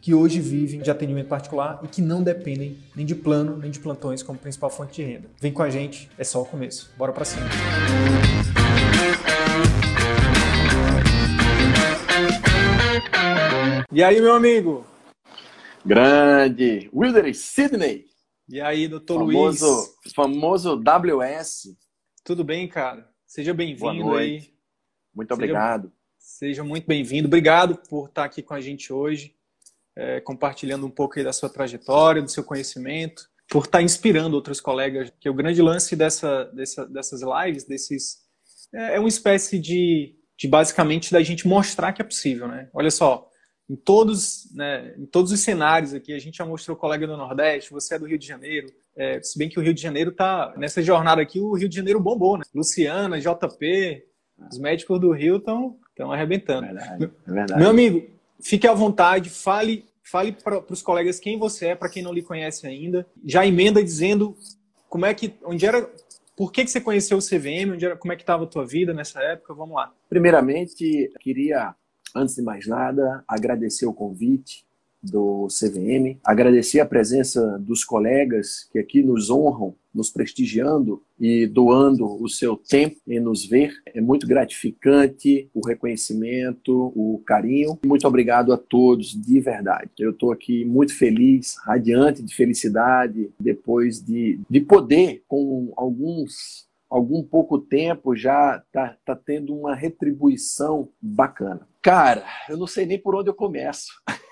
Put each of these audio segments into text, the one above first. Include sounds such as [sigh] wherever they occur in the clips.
que hoje vivem de atendimento particular e que não dependem nem de plano nem de plantões como principal fonte de renda. Vem com a gente, é só o começo. Bora para cima. E aí, meu amigo? Grande Wilder Sidney. E aí, doutor famoso, Luiz? Famoso WS. Tudo bem, cara? Seja bem-vindo aí. Muito seja, obrigado. Seja muito bem-vindo. Obrigado por estar aqui com a gente hoje é, compartilhando um pouco da sua trajetória, do seu conhecimento, por estar tá inspirando outros colegas. Que o grande lance dessa, dessa, dessas lives, desses, é, é uma espécie de, de basicamente da gente mostrar que é possível, né? Olha só, em todos, né, em todos os cenários aqui, a gente já mostrou colega do Nordeste, você é do Rio de Janeiro, é, se bem que o Rio de Janeiro está nessa jornada aqui, o Rio de Janeiro bombou, né? Luciana, JP, os médicos do Rio estão arrebentando. É verdade, é verdade. Meu amigo, fique à vontade, fale, fale para os colegas quem você é, para quem não lhe conhece ainda. Já emenda dizendo como é que, onde era, por que, que você conheceu o CVM, onde era, como é que estava a tua vida nessa época. Vamos lá. Primeiramente, queria, antes de mais nada, agradecer o convite do CVM, agradecer a presença dos colegas que aqui nos honram, nos prestigiando e doando o seu tempo em nos ver. É muito gratificante o reconhecimento, o carinho. Muito obrigado a todos, de verdade. Eu estou aqui muito feliz, radiante de felicidade, depois de, de poder, com alguns algum pouco tempo já tá, tá tendo uma retribuição bacana. Cara, eu não sei nem por onde eu começo. [laughs]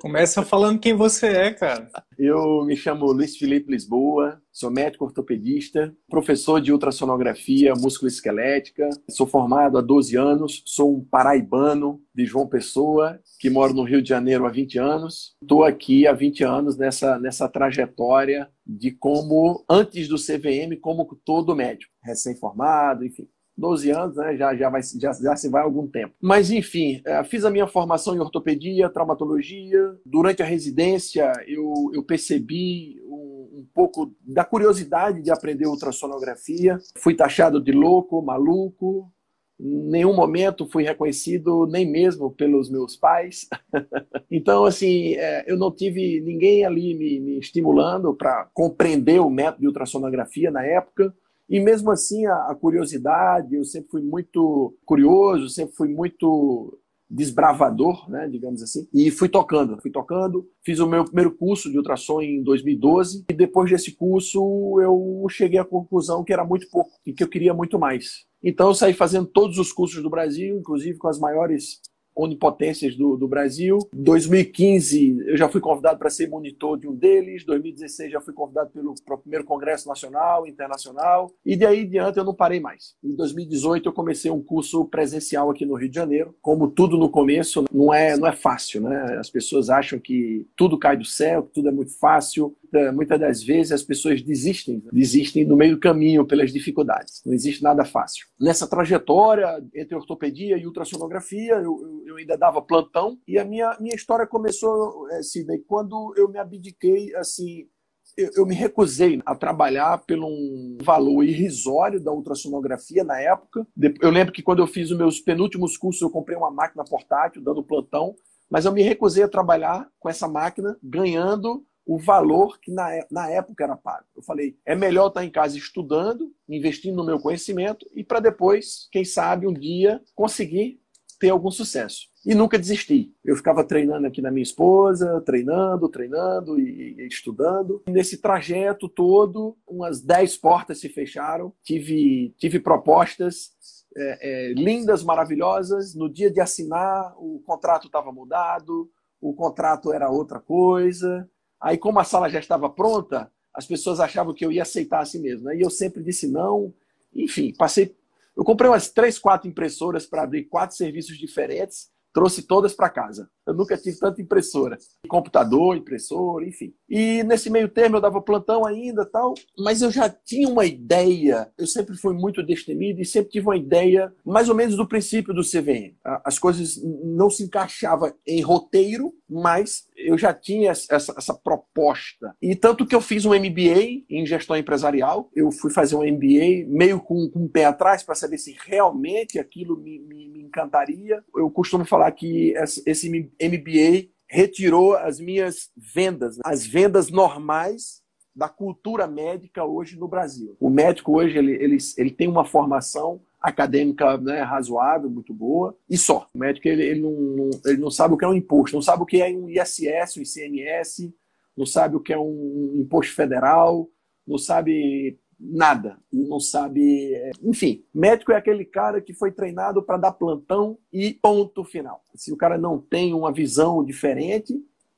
Começa falando quem você é, cara. Eu me chamo Luiz Felipe Lisboa, sou médico ortopedista, professor de ultrassonografia musculoesquelética, sou formado há 12 anos, sou um paraibano de João Pessoa, que moro no Rio de Janeiro há 20 anos. Estou aqui há 20 anos nessa, nessa trajetória de como, antes do CVM, como todo médico, recém-formado, enfim. 12 anos, né? já, já, vai, já, já se vai algum tempo. Mas, enfim, é, fiz a minha formação em ortopedia, traumatologia. Durante a residência, eu, eu percebi um, um pouco da curiosidade de aprender ultrassonografia. Fui taxado de louco, maluco, nenhum momento fui reconhecido, nem mesmo pelos meus pais. [laughs] então, assim, é, eu não tive ninguém ali me, me estimulando para compreender o método de ultrassonografia na época. E mesmo assim, a, a curiosidade, eu sempre fui muito curioso, sempre fui muito desbravador, né, digamos assim, e fui tocando, fui tocando, fiz o meu primeiro curso de ultrassom em 2012 e depois desse curso eu cheguei à conclusão que era muito pouco e que eu queria muito mais. Então eu saí fazendo todos os cursos do Brasil, inclusive com as maiores onipotências do, do Brasil. 2015 eu já fui convidado para ser monitor de um deles. 2016 já fui convidado pelo primeiro Congresso Nacional, Internacional. E de aí em diante eu não parei mais. Em 2018 eu comecei um curso presencial aqui no Rio de Janeiro. Como tudo no começo não é não é fácil, né? As pessoas acham que tudo cai do céu, que tudo é muito fácil. É, muitas das vezes as pessoas desistem, desistem no meio do caminho pelas dificuldades. Não existe nada fácil. Nessa trajetória entre ortopedia e ultrassonografia, eu, eu ainda dava plantão e a minha, minha história começou, é, Sidney, quando eu me abdiquei, assim, eu, eu me recusei a trabalhar pelo um valor irrisório da ultrassonografia na época. Eu lembro que quando eu fiz os meus penúltimos cursos, eu comprei uma máquina portátil, dando plantão, mas eu me recusei a trabalhar com essa máquina, ganhando o valor que na, na época era pago. Eu falei, é melhor estar em casa estudando, investindo no meu conhecimento e para depois, quem sabe, um dia conseguir ter algum sucesso. E nunca desisti. Eu ficava treinando aqui na minha esposa, treinando, treinando e, e estudando. E nesse trajeto todo, umas 10 portas se fecharam. Tive, tive propostas é, é, lindas, maravilhosas. No dia de assinar, o contrato estava mudado, o contrato era outra coisa Aí, como a sala já estava pronta, as pessoas achavam que eu ia aceitar assim mesmo. Né? E eu sempre disse não. Enfim, passei. Eu comprei umas três, quatro impressoras para abrir quatro serviços diferentes trouxe todas para casa. Eu nunca tive tanta impressora. Computador, impressora, enfim. E nesse meio termo eu dava plantão ainda tal, mas eu já tinha uma ideia. Eu sempre fui muito destemido e sempre tive uma ideia mais ou menos do princípio do CVM. As coisas não se encaixavam em roteiro, mas eu já tinha essa, essa, proposta. E tanto que eu fiz um MBA em gestão empresarial, eu fui fazer um MBA meio com, com o pé atrás para saber se realmente aquilo me, me, me encantaria. Eu costumo falar que esse MBA retirou as minhas vendas, né? as vendas normais da cultura médica hoje no Brasil. O médico hoje ele, ele, ele tem uma formação acadêmica né, razoável, muito boa, e só. O médico ele, ele, não, ele não sabe o que é um imposto, não sabe o que é um ISS, um ICMS, não sabe o que é um imposto federal, não sabe nada, não sabe. Enfim, médico é aquele cara que foi treinado para dar plantão e ponto final. Se o cara não tem uma visão diferente,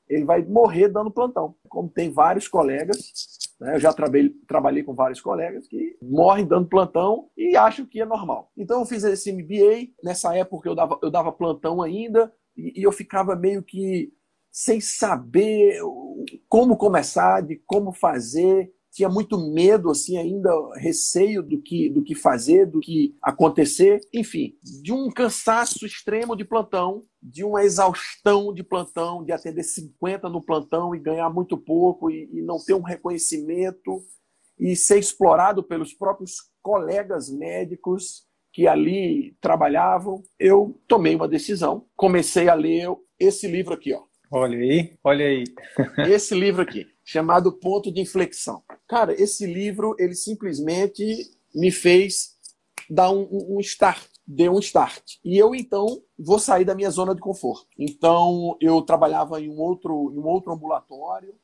ele vai morrer dando plantão. Como tem vários colegas né? Eu já trabalhei, trabalhei com vários colegas que morrem dando plantão e acham que é normal. Então eu fiz esse MBA, nessa época eu dava, eu dava plantão ainda e, e eu ficava meio que sem saber como começar, de como fazer, tinha muito medo, assim, ainda receio do que, do que fazer, do que acontecer, enfim, de um cansaço extremo de plantão, de uma exaustão de plantão, de atender 50 no plantão e ganhar muito pouco e, e não ter um reconhecimento e ser explorado pelos próprios colegas médicos que ali trabalhavam, eu tomei uma decisão, comecei a ler esse livro aqui, ó. Olha aí, olha aí. esse livro aqui chamado Ponto de Inflexão. Cara, esse livro, ele simplesmente me fez dar um, um start, deu um start. E eu, então, vou sair da minha zona de conforto. Então, eu trabalhava em um outro, em um outro ambulatório,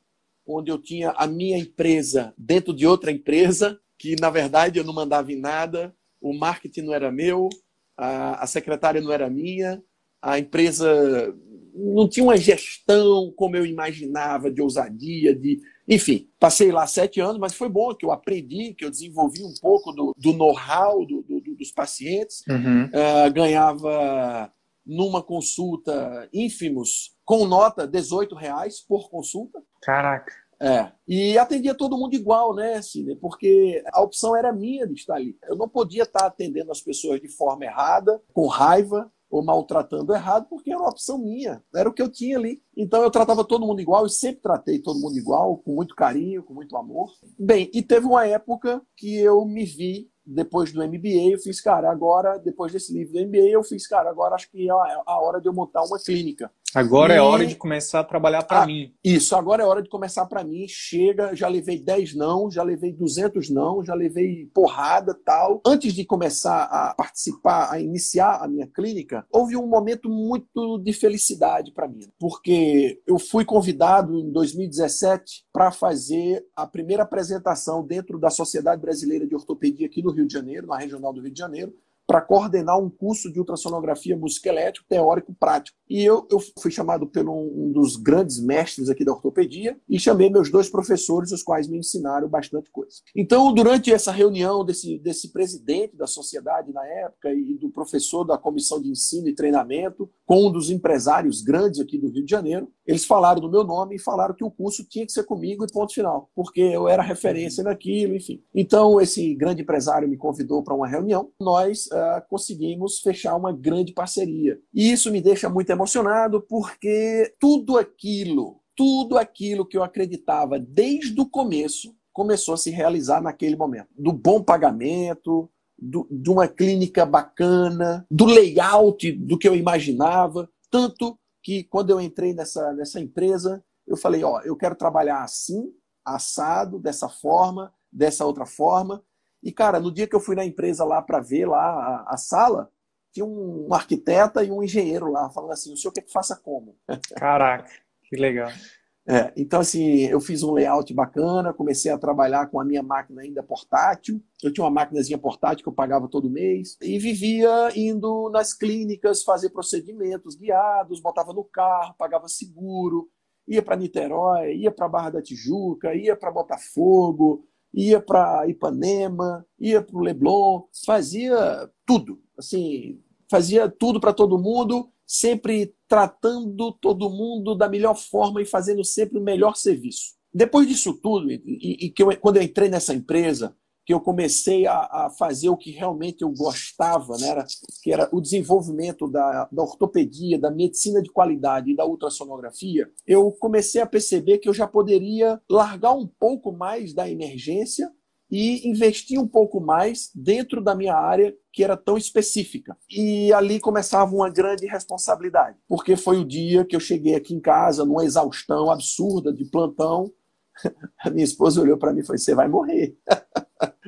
onde eu tinha a minha empresa dentro de outra empresa, que, na verdade, eu não mandava em nada, o marketing não era meu, a, a secretária não era minha, a empresa não tinha uma gestão como eu imaginava, de ousadia, de. Enfim, passei lá sete anos, mas foi bom que eu aprendi, que eu desenvolvi um pouco do, do know-how do, do, dos pacientes. Uhum. Uh, ganhava numa consulta ínfimos, com nota 18 reais por consulta. Caraca. É. E atendia todo mundo igual, né, Cine? Porque a opção era minha de estar ali. Eu não podia estar atendendo as pessoas de forma errada, com raiva, ou maltratando errado, porque era uma opção minha, era o que eu tinha ali. Então eu tratava todo mundo igual e sempre tratei todo mundo igual, com muito carinho, com muito amor. Bem, e teve uma época que eu me vi depois do MBA, eu fiz, cara, agora, depois desse livro do MBA, eu fiz, cara, agora acho que é a hora de eu montar uma clínica. Agora é e... é hora de começar a trabalhar para ah, mim. Isso, agora é hora de começar para mim. Chega, já levei 10 não, já levei 200 não, já levei porrada tal. Antes de começar a participar, a iniciar a minha clínica, houve um momento muito de felicidade para mim, porque eu fui convidado em 2017 para fazer a primeira apresentação dentro da Sociedade Brasileira de Ortopedia aqui no Rio de Janeiro, na regional do Rio de Janeiro, para coordenar um curso de ultrassonografia musculoesquelético teórico prático. E eu, eu fui chamado por um, dos grandes mestres aqui da ortopedia e chamei meus dois professores, os quais me ensinaram bastante coisa. Então, durante essa reunião desse, desse presidente da sociedade na época e do professor da comissão de ensino e treinamento, com um dos empresários grandes aqui do Rio de Janeiro, eles falaram do meu nome e falaram que o curso tinha que ser comigo e ponto final, porque eu era referência naquilo, enfim. Então, esse grande empresário me convidou para uma reunião. Nós uh, conseguimos fechar uma grande parceria. E isso me deixa muito emocionado, porque tudo aquilo, tudo aquilo que eu acreditava desde o começo, começou a se realizar naquele momento. Do bom pagamento, do, de uma clínica bacana, do layout do que eu imaginava, tanto que quando eu entrei nessa, nessa empresa, eu falei, ó, eu quero trabalhar assim, assado, dessa forma, dessa outra forma, e, cara, no dia que eu fui na empresa lá para ver lá a, a, sala, tinha um arquiteta e um engenheiro lá falando assim: o senhor quer que faça como? [laughs] Caraca, que legal. É, então, assim, eu fiz um layout bacana, comecei a trabalhar com a minha máquina ainda portátil. Eu tinha uma máquinazinha portátil que eu pagava todo mês e vivia indo nas clínicas fazer procedimentos guiados, botava no carro, pagava seguro, ia para Niterói, ia para Barra da Tijuca, ia para Botafogo, ia para Ipanema, ia para o Leblon, fazia tudo, assim, fazia tudo para todo mundo, sempre tratando todo mundo da melhor forma e fazendo sempre o melhor serviço. Depois disso tudo, e, e que eu, quando eu entrei nessa empresa, que eu comecei a, a, fazer o que realmente eu gostava, né? era, que era o desenvolvimento da, da ortopedia, da medicina de qualidade e da ultrassonografia, eu comecei a perceber que eu já poderia largar um pouco mais da emergência e investir um pouco mais dentro da minha área que era tão específica. E ali começava uma grande responsabilidade, porque foi o dia que eu cheguei aqui em casa numa exaustão absurda de plantão. [laughs] A minha esposa olhou para mim e falou: "Você vai morrer". [laughs]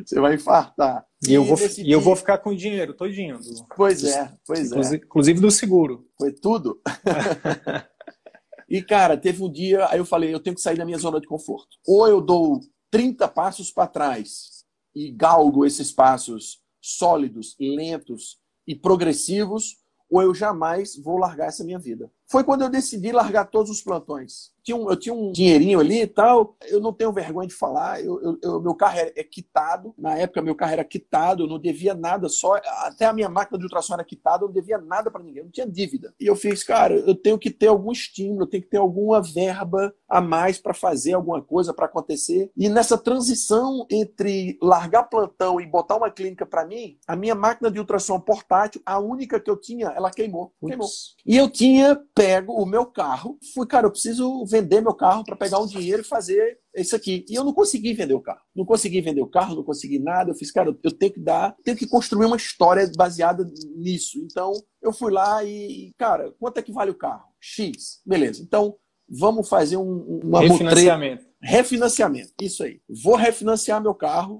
Você vai infartar. E, e eu, vou, e eu vou ficar com o dinheiro todinho. Do, pois é, pois é. Inclusive do seguro. Foi tudo. [laughs] e, cara, teve um dia, aí eu falei, eu tenho que sair da minha zona de conforto. Ou eu dou 30 passos para trás e galgo esses passos sólidos, lentos e progressivos, ou eu jamais vou largar essa minha vida. Foi quando eu decidi largar todos os plantões tinha um, eu tinha um dinheirinho ali e tal. Eu não tenho vergonha de falar. Eu, eu, eu, meu carro é, é quitado. Na época, meu carro era quitado. Eu não devia nada. Só até a minha máquina de ultrassom era quitada. Eu não devia nada para ninguém. Eu não tinha dívida. E eu fiz, cara, eu tenho que ter algum estímulo. Eu tenho que ter alguma verba a mais para fazer alguma coisa para acontecer. E nessa transição entre largar plantão e botar uma clínica para mim, a minha máquina de ultrassom portátil, a única que eu tinha, ela queimou. Queimou. E eu tinha pego o meu carro. Fui, cara, eu preciso vender meu carro para pegar um dinheiro e fazer isso aqui. E eu não consegui vender o carro. Não consegui vender o carro, não consegui nada. Eu fiz, cara, eu tenho que dar, tenho que construir uma história baseada nisso. Então, eu fui lá e, cara, quanto é que vale o carro? X. Beleza. Então, vamos fazer um, uma refinanciamento. Refinanciamento. Isso aí. Vou refinanciar meu carro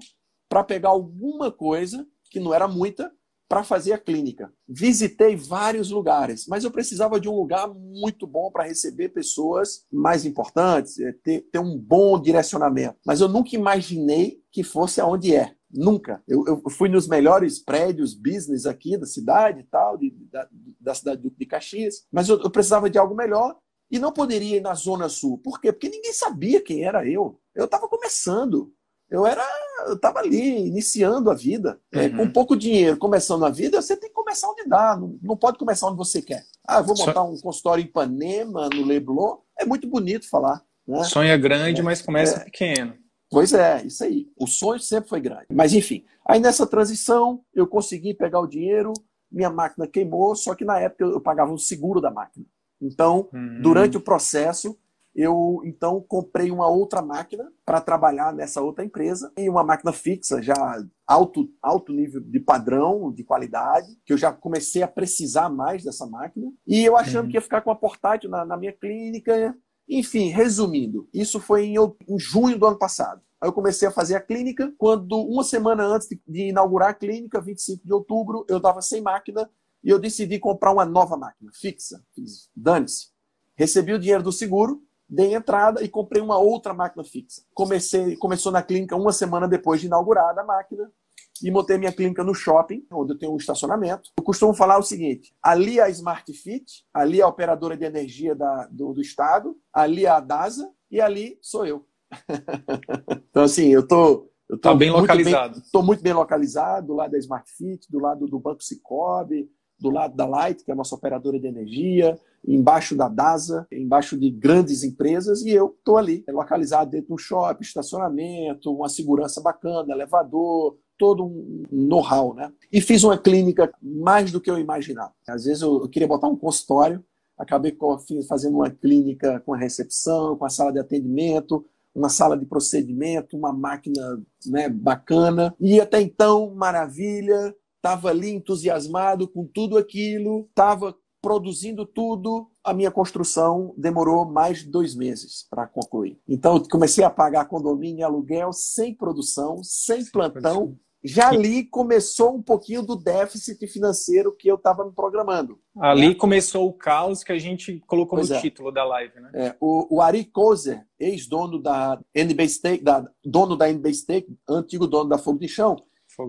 para pegar alguma coisa que não era muita para fazer a clínica. Visitei vários lugares, mas eu precisava de um lugar muito bom para receber pessoas mais importantes, é, ter, ter, um bom direcionamento. Mas eu nunca imaginei que fosse aonde é. Nunca. Eu, eu fui nos melhores prédios business aqui da cidade tal, de, da, da, cidade de Caxias, mas eu, eu precisava de algo melhor e não poderia ir na Zona Sul. Por quê? Porque ninguém sabia quem era eu. Eu estava começando eu era, eu estava ali iniciando a vida, é, uhum. é, com pouco dinheiro, começando a vida, você tem que começar onde dá, não, não pode começar onde você quer. Ah, vou montar um consultório em Ipanema, no Leblon, é muito bonito falar. Né? Sonha grande, é, mas começa é, pequeno. Pois é, isso aí. O sonho sempre foi grande. Mas enfim, aí nessa transição eu consegui pegar o dinheiro, minha máquina queimou, só que na época eu pagava o seguro da máquina. Então, uhum. durante o processo, eu então comprei uma outra máquina para trabalhar nessa outra empresa e uma máquina fixa já alto alto nível de padrão de qualidade que eu já comecei a precisar mais dessa máquina e eu achando uhum. que ia ficar com a portátil na, na, minha clínica enfim resumindo isso foi em, em junho do ano passado Aí eu comecei a fazer a clínica. Quando, uma semana antes de, de inaugurar a clínica, 25 de outubro, eu estava sem máquina e eu decidi comprar uma nova máquina, fixa. Dane-se. Recebi o dinheiro do seguro, dei entrada e comprei uma outra máquina fixa. Comecei, começou na clínica uma semana depois de inaugurada a máquina e montei minha clínica no shopping, onde eu tenho um estacionamento. Eu costumo falar o seguinte: ali a Smart Fit, ali é a operadora de energia da, do, do estado, ali a DASA e ali sou eu. [laughs] então, assim, eu tô. Eu tô tá bem localizado. Estou muito bem localizado, do lado da Smart Fit, do lado do Banco Cicobi, do lado da Light, que é a nossa operadora de energia, embaixo da DASA, embaixo de grandes empresas, e eu estou ali, localizado dentro de um shopping, estacionamento, uma segurança bacana, elevador, todo um know-how, né? E fiz uma clínica mais do que eu imaginava. Às vezes eu, queria botar um consultório, acabei fazendo uma clínica com a recepção, com a sala de atendimento, uma sala de procedimento, uma máquina né, bacana. E até então, maravilha, estava ali entusiasmado com tudo aquilo, estava produzindo tudo. A minha construção demorou mais de dois meses para concluir. Então, eu comecei a pagar condomínio e aluguel sem produção, sem plantão. Já ali começou um pouquinho do déficit financeiro que eu estava me programando. Ali né? começou o caos que a gente colocou pois no é. título da live, né? É, o, o Ari Kozer, ex-dono da NB Steak, da, dono da NB antigo dono da Fogo de Chão,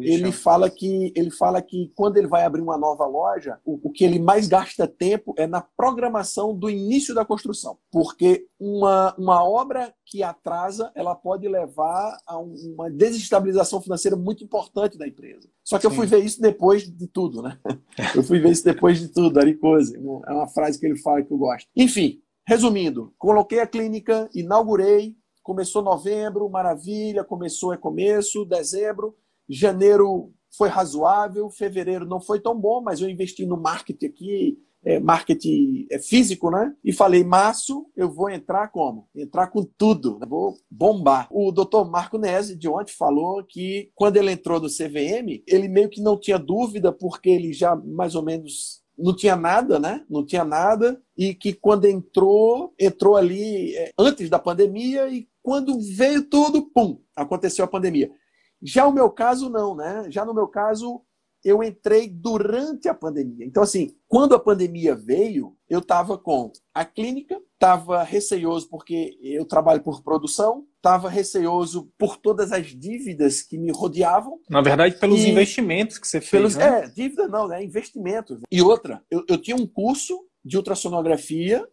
ele fala que ele fala que quando ele vai abrir uma nova loja, o, o, que ele mais gasta tempo é na programação do início da construção, porque uma, uma obra que atrasa, ela pode levar a uma desestabilização financeira muito importante da empresa. Só que Sim. eu fui ver isso depois de tudo, né? [laughs] Eu fui ver isso depois de tudo, Ari Coisa. É uma frase que ele fala que eu gosto. Enfim, resumindo, coloquei a clínica, inaugurei, começou novembro, maravilha, começou é começo, dezembro, janeiro foi razoável, fevereiro não foi tão bom, mas eu investi no marketing aqui, é, marketing é, físico, né? E falei, março, eu vou entrar como? Entrar com tudo, né? vou bombar. O doutor Marco Nese, de ontem, falou que quando ele entrou no CVM, ele meio que não tinha dúvida, porque ele já mais ou menos não tinha nada, né? Não tinha nada, e que quando entrou, entrou ali é, antes da pandemia, e quando veio tudo, pum, aconteceu a pandemia. Já o meu caso, não, né? Já no meu caso, eu entrei durante a pandemia. Então, assim, quando a pandemia veio, eu estava com a clínica, estava receioso porque eu trabalho por produção, estava receoso por todas as dívidas que me rodeavam. Na verdade, pelos e... investimentos que você fez. Pelos... Né? É, dívida não, né? Investimentos. E outra, eu, eu tinha um curso de ultrassonografia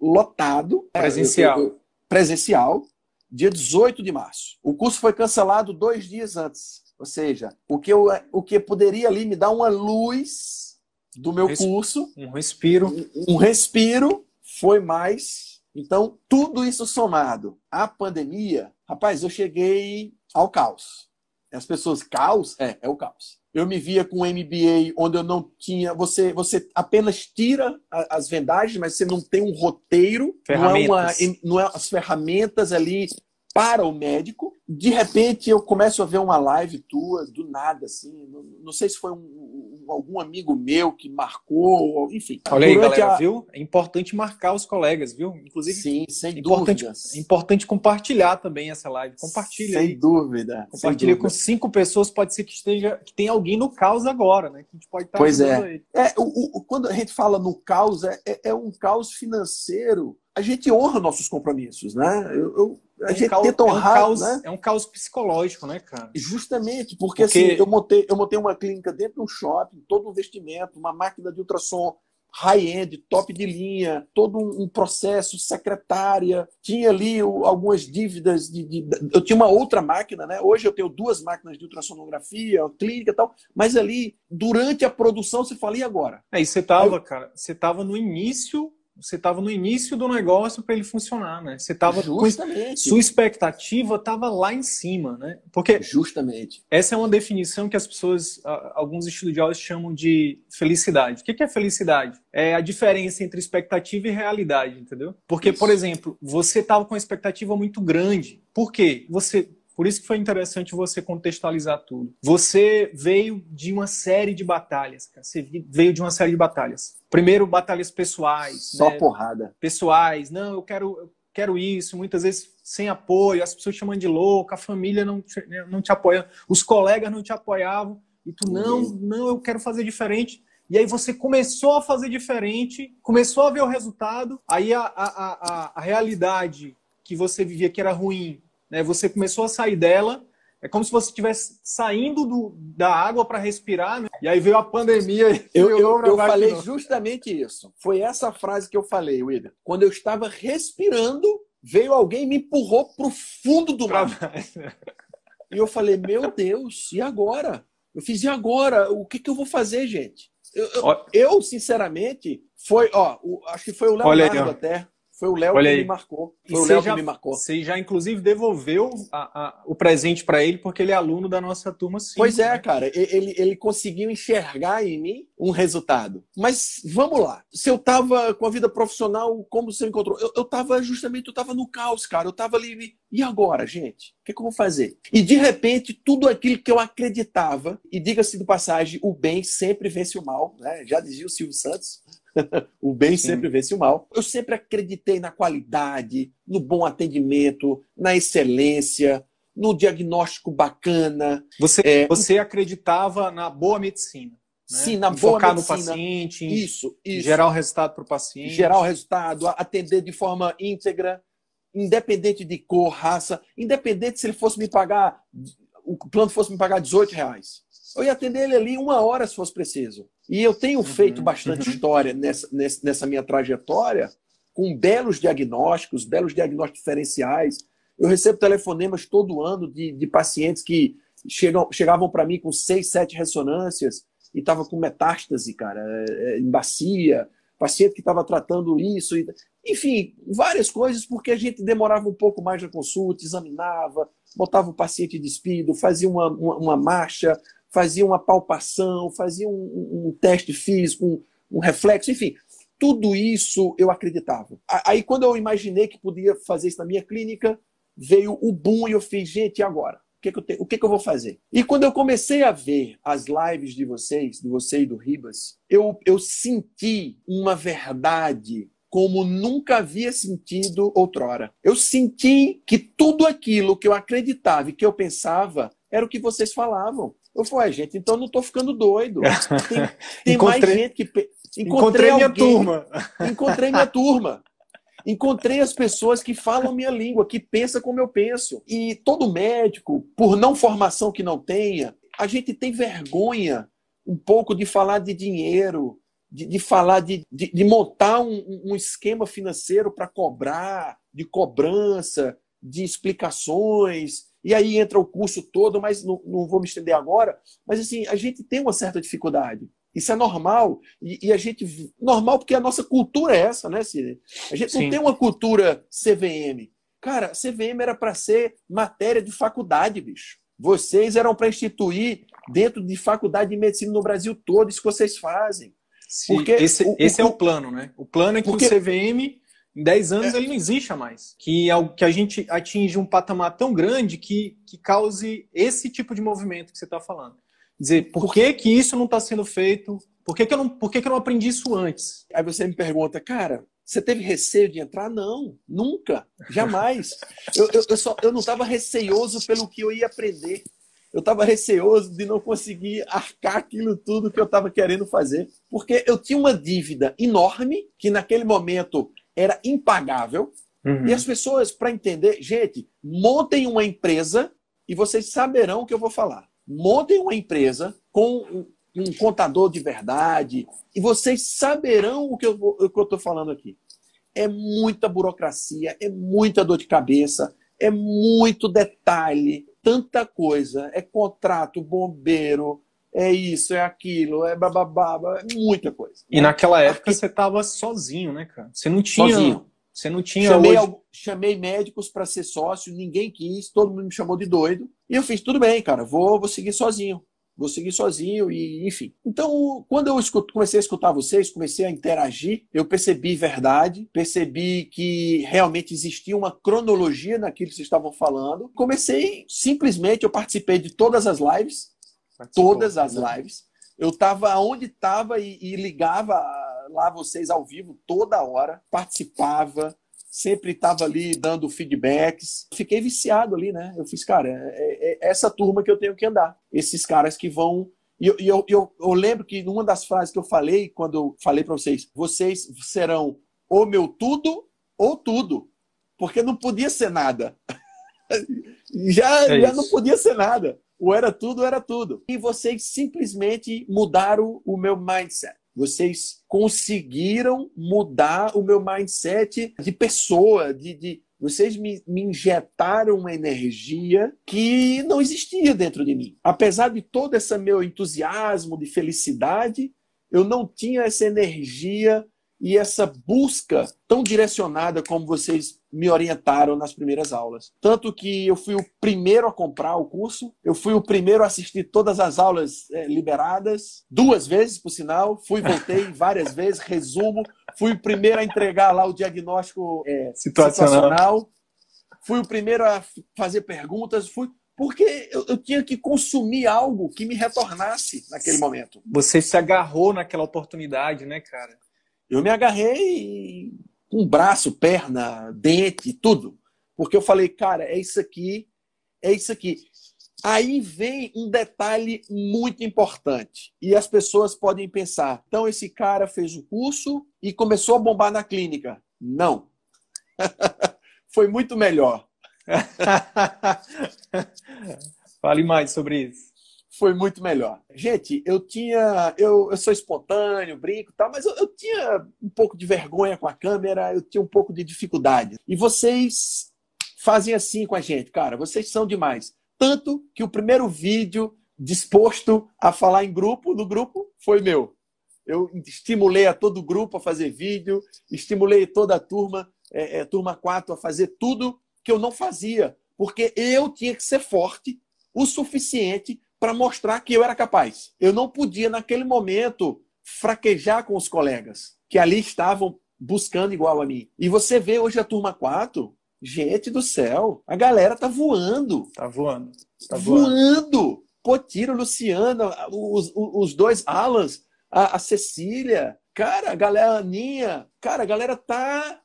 lotado. Presencial. Eu, eu, presencial dia 18 de março. O curso foi cancelado dois dias antes. Ou seja, o que, eu, o que poderia ali me dar uma luz do meu curso. Um respiro. Um, um respiro foi mais. Então, tudo isso somado à pandemia, rapaz, eu cheguei ao caos. As pessoas, caos? É, é o caos. Eu me via com um MBA onde eu não tinha. Você, você apenas tira as vendagens, mas você não tem um roteiro, não é, uma, não é as ferramentas ali para o médico. De repente eu começo a ver uma live tua do nada, assim. Não, não sei se foi um, um, algum amigo meu que marcou, enfim. Olha aí, galera, a... viu? É importante marcar os colegas, viu? Inclusive, sim, sem é importante, dúvidas. É importante compartilhar também essa live. Compartilha. Sem aí. dúvida. Compartilha com cinco pessoas, pode ser que esteja que tem alguém no caos agora, né? Que a gente pode estar pois é. Aí. é o, o, quando a gente fala no caos, é, é, é um caos financeiro a gente honra nossos compromissos, né? Eu, eu a é gente caos, tenta honrar, é um caos, né? É um caos psicológico, né, cara? Justamente, porque, porque... assim, eu montei, eu montei uma clínica dentro de um shopping, todo um investimento, uma máquina de ultrassom high-end, top de linha, todo um processo, secretária, tinha ali algumas dívidas de, de, eu tinha uma outra máquina, né? Hoje eu tenho duas máquinas de ultrassonografia, clínica e tal, mas ali durante a produção você fala e agora? É, e você tava, cara, você tava no início você estava no início do negócio para ele funcionar, né? Você estava sua expectativa estava lá em cima, né? Porque justamente essa é uma definição que as pessoas, alguns estudiosos chamam de felicidade. O que é felicidade? É a diferença entre expectativa e realidade, entendeu? Porque, Isso. por exemplo, você estava com uma expectativa muito grande. Por quê? Você por isso que foi interessante você contextualizar tudo. Você veio de uma série de batalhas, cara. Você veio de uma série de batalhas. Primeiro, batalhas pessoais. Só né? porrada. Pessoais. Não, eu quero, eu quero isso. Muitas vezes sem apoio, as pessoas chamando de louco, a família não te, não te apoia, os colegas não te apoiavam. E tu, não, não, eu quero fazer diferente. E aí você começou a fazer diferente, começou a ver o resultado, aí a, a, a, a realidade que você vivia que era ruim né? Você começou a sair dela, é como se você estivesse saindo do, da água para respirar, né? e aí veio a pandemia. eu, eu, eu falei justamente isso. Foi essa frase que eu falei, William. Quando eu estava respirando, veio alguém e me empurrou para o fundo do mar. [laughs] e eu falei, meu Deus, e agora? Eu fiz, e agora? O que, que eu vou fazer, gente? Eu, eu, eu sinceramente, foi, ó, o, acho que foi o Leonardo aí, até foi o Léo que me marcou. Foi e o Léo que me marcou. Você já, inclusive, devolveu a, a, o presente para ele, porque ele é aluno da nossa turma, sim. Pois é, né? cara. Ele, ele conseguiu enxergar em mim um resultado. Mas vamos lá. Se eu tava com a vida profissional, como você encontrou? Eu, eu tava justamente, eu tava no caos, cara. Eu tava ali. E agora, gente? O que, é que eu vou fazer? E de repente, tudo aquilo que eu acreditava, e diga-se de passagem, o bem sempre vence o mal, né? Já dizia o Silvio Santos. [laughs] o bem Sim. sempre vence o mal. Eu sempre acreditei na qualidade, no bom atendimento, na excelência, no diagnóstico bacana. Você, é, você acreditava na boa medicina. Né? Sim, na boa Focar medicina. no paciente, isso, isso. gerar o resultado para o paciente. Gerar o resultado, atender de forma íntegra, independente de cor, raça, independente se ele fosse me pagar, o plano fosse me pagar 18 reais. Eu ia atender ele ali uma hora se fosse preciso. E eu tenho feito uhum, bastante uhum. história nessa, nessa minha trajetória, com belos diagnósticos, belos diagnósticos diferenciais. Eu recebo telefonemas todo ano de, de pacientes que chegam, chegavam para mim com seis, sete ressonâncias e estava com metástase, cara, é, é, em bacia, paciente que estava tratando isso, e, enfim, várias coisas, porque a gente demorava um pouco mais na consulta, examinava, botava o paciente despido, fazia uma, uma, uma marcha, fazia uma palpação, fazia um, um teste físico, um, um reflexo, enfim, tudo isso eu acreditava. Aí, quando eu imaginei que podia fazer isso na minha clínica, veio o boom e eu fiz, gente, e agora? O que, que eu, te, o que, que eu vou fazer? E quando eu comecei a ver as lives de vocês, de você e do Ribas, eu, eu senti uma verdade como nunca havia sentido outrora. Eu senti que tudo aquilo que eu acreditava e que eu pensava era o que vocês falavam. Eu falei, gente, então eu não estou ficando doido. Tem, [laughs] tem mais gente que. Encontrei, encontrei minha turma. [laughs] Encontrei minha turma. Encontrei as pessoas que falam minha língua, que pensam como eu penso. E todo médico, por não formação que não tenha, a gente tem vergonha um pouco de falar de dinheiro, de, de falar de, de, de montar um, um esquema financeiro para cobrar, de cobrança, de explicações. E aí entra o curso todo, mas não, não vou me estender agora. Mas assim, a gente tem uma certa dificuldade. Isso é normal. E, e, a gente. Normal porque a nossa cultura é essa, né, Cid? A gente Sim. não tem uma cultura CVM. Cara, CVM era para ser matéria de faculdade, bicho. Vocês eram para instituir dentro de faculdade de medicina no Brasil todo isso que vocês fazem. Sim, porque esse, o, esse o, é o plano, né? O plano é que porque... o CVM, em 10 anos, é. ele não exista mais. Que, é que a gente atinge um patamar tão grande que, que cause esse tipo de movimento que você está falando. Dizer, por que, que isso não está sendo feito? Por, que, que, eu não, por que, que eu não aprendi isso antes? Aí você me pergunta, cara, você teve receio de entrar? Não, nunca, jamais. eu, eu, eu, só, eu não estava receioso pelo que eu ia aprender eu estava receoso de não conseguir arcar aquilo tudo que eu estava querendo fazer, porque eu tinha uma dívida enorme que naquele momento era impagável. Uhum. E as pessoas, para entender, gente, montem uma empresa e vocês saberão o que eu vou falar. Montem uma empresa com um contador de verdade e vocês saberão o que eu estou falando aqui. É muita burocracia, é muita dor de cabeça, é muito detalhe, tanta coisa. É contrato, bombeiro, é isso, é aquilo, é bababá, é muita coisa. E naquela época você estava sozinho, né, cara? Você não tinha. Sozinho. Você não tinha. Chamei, hoje... chamei médicos para ser sócio, ninguém quis, todo mundo me chamou de doido. E eu fiz, tudo bem, cara, vou, vou seguir sozinho vou seguir sozinho e enfim. Então, quando eu escuto, comecei a escutar vocês, comecei a interagir, eu percebi verdade, percebi que realmente existia uma cronologia naquilo que vocês estavam falando. Comecei simplesmente, eu participei de todas as lives, Participou, todas as né? lives. Eu estava onde estava e, e ligava lá vocês ao vivo toda hora, participava, sempre estava ali dando feedbacks. Fiquei viciado ali, né? Eu fiz, cara, é, é, é essa turma que eu tenho que andar. Esses caras que vão. E eu, eu, eu, eu lembro que numa das frases que eu falei, quando eu falei para vocês, vocês serão ou meu tudo ou tudo. Porque não podia ser nada. [laughs] já, é já não podia ser nada. Ou era tudo, era tudo. E vocês simplesmente mudaram o meu mindset. Vocês conseguiram mudar o meu mindset de pessoa, de, de vocês me, me, injetaram uma energia que não existia dentro de mim. Apesar de todo esse meu entusiasmo de felicidade, eu não tinha essa energia e essa busca tão direcionada como vocês me orientaram nas primeiras aulas. Tanto que eu fui o primeiro a comprar o curso, eu fui o primeiro a assistir todas as aulas é, liberadas, duas vezes, por sinal, fui voltei [laughs] várias vezes, resumo, fui o primeiro a entregar lá o diagnóstico é, situacional. situacional, fui o primeiro a fazer perguntas, fui porque eu, eu, tinha que consumir algo que me retornasse naquele momento. Você se agarrou naquela oportunidade, né, cara? Eu me agarrei com braço, perna, dente, tudo. Porque eu falei, cara, é isso aqui, é isso aqui. Aí vem um detalhe muito importante. E as pessoas podem pensar: então esse cara fez o curso e começou a bombar na clínica. Não. [laughs] Foi muito melhor. [laughs] Fale mais sobre isso. Foi muito melhor. Gente, eu tinha. Eu, eu sou espontâneo, brinco e tal, mas eu, eu tinha um pouco de vergonha com a câmera, eu tinha um pouco de dificuldade. E vocês fazem assim com a gente, cara. Vocês são demais. Tanto que o primeiro vídeo disposto a falar em grupo, no grupo, foi meu. Eu estimulei a todo o grupo a fazer vídeo, estimulei toda a turma, é, é, turma 4, a fazer tudo que eu não fazia, porque eu tinha que ser forte o suficiente para mostrar que eu era capaz. Eu não podia, naquele momento, fraquejar com os colegas que ali estavam buscando igual a mim. E você vê hoje a turma 4, gente do céu, a galera tá voando. Tá voando. Tá voando. voando. Potiro, Luciana, os, os dois Alans, a, a Cecília, cara, a galera Aninha, cara, a galera tá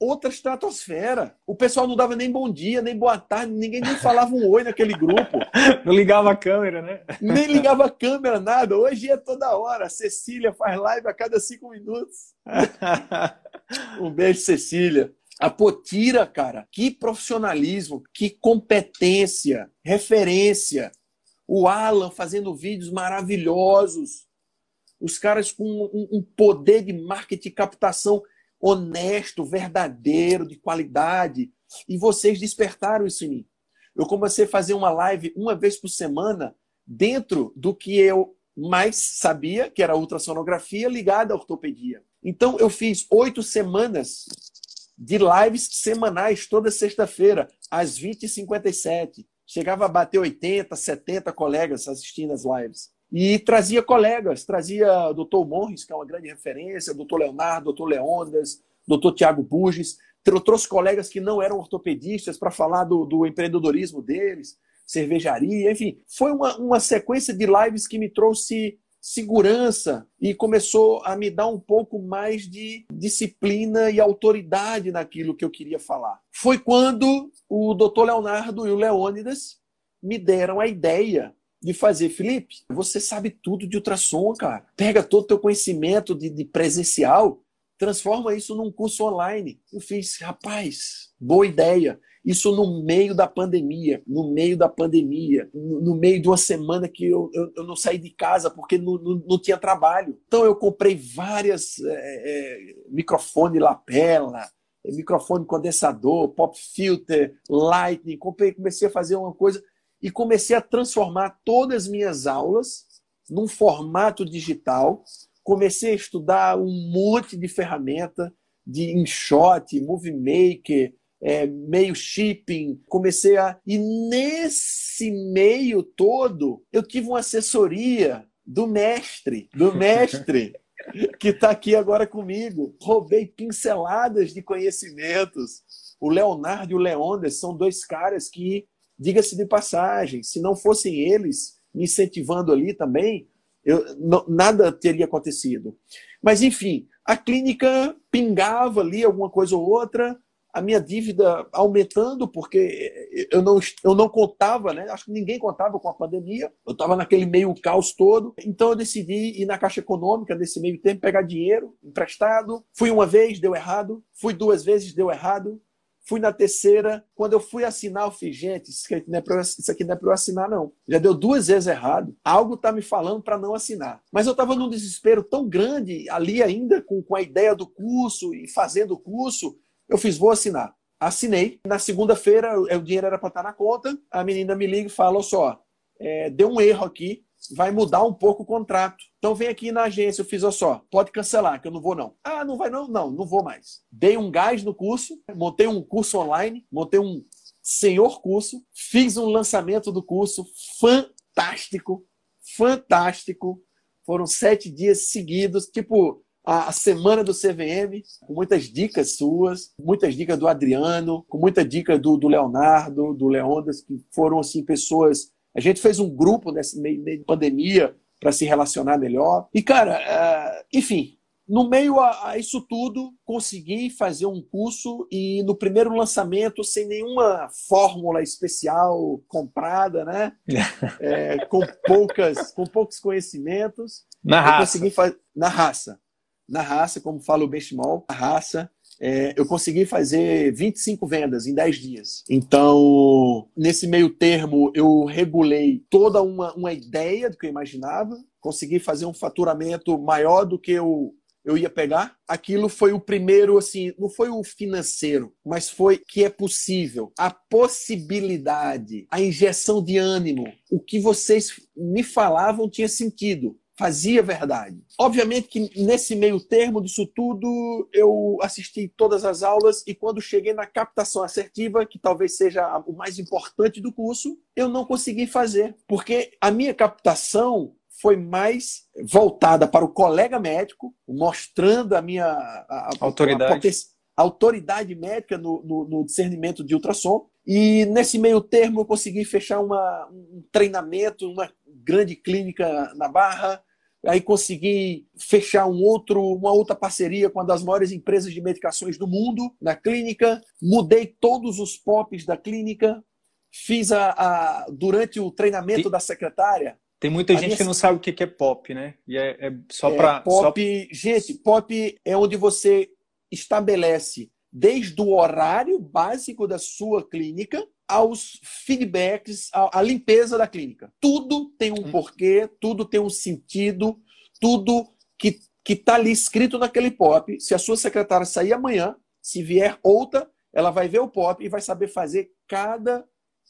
outra estratosfera. O pessoal não dava nem bom dia, nem boa tarde, ninguém nem falava um oi naquele grupo. [laughs] Não ligava a câmera, né? Nem ligava a [laughs] câmera, nada. Hoje é toda hora. A Cecília faz live a cada cinco minutos. [laughs] um beijo, Cecília. A Potira, cara, que profissionalismo, que competência, referência. O Alan fazendo vídeos maravilhosos. Os caras com um, poder de marketing e captação honesto, verdadeiro, de qualidade. E vocês despertaram isso em mim. Eu comecei a fazer uma live uma vez por semana dentro do que eu mais sabia, que era a ultrassonografia ligada à ortopedia. Então, eu fiz oito semanas de lives semanais, toda sexta-feira, às 20h57. Chegava a bater 80, 70 colegas assistindo as lives. E trazia colegas, trazia o doutor Morris, que é uma grande referência, o doutor Leonardo, o doutor Leondas, o doutor Tiago Burges, trouxe colegas que não eram ortopedistas para falar do, do, empreendedorismo deles, cervejaria, enfim. Foi uma, uma sequência de lives que me trouxe segurança e começou a me dar um pouco mais de disciplina e autoridade naquilo que eu queria falar. Foi quando o doutor Leonardo e o Leônidas me deram a ideia de fazer. Felipe, você sabe tudo de ultrassom, cara. Pega todo o teu conhecimento de, de presencial, transforma isso num curso online. Eu fiz, rapaz, boa ideia. Isso no meio da pandemia, no meio da pandemia, no, no meio de uma semana que eu, eu, eu, não saí de casa porque não, não, não tinha trabalho. Então eu comprei várias é, é, microfone lapela, microfone condensador, pop filter, lightning. Comprei, comecei a fazer uma coisa e comecei a transformar todas as minhas aulas num formato digital. Comecei a estudar um monte de ferramenta de InShot, Movie Maker, é, meio shipping, comecei a. E nesse meio todo, eu tive uma assessoria do mestre, do mestre, [laughs] que está aqui agora comigo. Roubei pinceladas de conhecimentos. O Leonardo e o Leondas são dois caras que Diga-se de passagem, se não fossem eles me incentivando ali também, eu, não, nada teria acontecido. Mas, enfim, a clínica pingava ali alguma coisa ou outra, a minha dívida aumentando, porque eu não, eu não contava, né? Acho que ninguém contava com a pandemia. Eu estava naquele meio caos todo. Então eu decidi ir na Caixa Econômica nesse meio tempo, pegar dinheiro emprestado. Fui uma vez, deu errado. Fui duas vezes, deu errado. Fui na terceira, quando eu fui assinar, eu fiz, gente, isso aqui não é para eu assinar, não. Já deu duas vezes errado. Algo está me falando para não assinar. Mas eu estava num desespero tão grande ali ainda, com, com a ideia do curso e fazendo o curso, eu fiz, vou assinar. Assinei. Na segunda-feira, o dinheiro era para estar na conta. A menina me liga e fala: só, é, deu um erro aqui vai mudar um pouco o contrato. Então vem aqui na agência, eu fiz, ó só, pode cancelar, que eu não vou não. Ah, não vai não? Não, não vou mais. Dei um gás no curso, montei um curso online, montei um senhor curso, fiz um lançamento do curso fantástico, fantástico. Foram sete dias seguidos, tipo a semana do CVM, com muitas dicas suas, muitas dicas do Adriano, com muita dica do, do Leonardo, do Leondas, que foram assim pessoas a gente fez um grupo nesse meio, meio de pandemia para se relacionar melhor. E, cara, uh, enfim, no meio a, a, isso tudo, consegui fazer um curso e no primeiro lançamento, sem nenhuma fórmula especial comprada, né? [laughs] é, com, poucas, com poucos conhecimentos. Na raça. Consegui na raça. Na raça, como fala o Benchimol, na raça. É, eu consegui fazer 25 vendas em 10 dias. Então, nesse meio termo, eu regulei toda uma, uma ideia do que eu imaginava, consegui fazer um faturamento maior do que eu, eu ia pegar. Aquilo foi o primeiro, assim, não foi o financeiro, mas foi que é possível. A possibilidade, a injeção de ânimo, o que vocês me falavam tinha sentido fazia verdade. Obviamente que nesse meio termo disso tudo, eu assisti todas as aulas e quando cheguei na captação assertiva, que talvez seja o mais importante do curso, eu não consegui fazer, porque a minha captação foi mais voltada para o colega médico, mostrando a minha a, a, autoridade. A, autoridade médica no, no, no discernimento de ultrassom. E nesse meio termo eu consegui fechar uma, um treinamento, uma grande clínica na Barra, aí consegui fechar um outro, uma outra parceria com uma das maiores empresas de medicações do mundo na clínica, mudei todos os POPs da clínica, fiz a, a durante o treinamento tem, da secretária. Tem muita gente minha... que não sabe o que é POP, né? E é, é só é, para POP, só... gente, POP é onde você estabelece desde o horário básico da sua clínica aos feedbacks, à, limpeza da clínica. Tudo tem um hum. porquê, tudo tem um sentido, tudo que que está ali escrito naquele pop. Se a sua secretária sair amanhã, se vier outra, ela vai ver o pop e vai saber fazer cada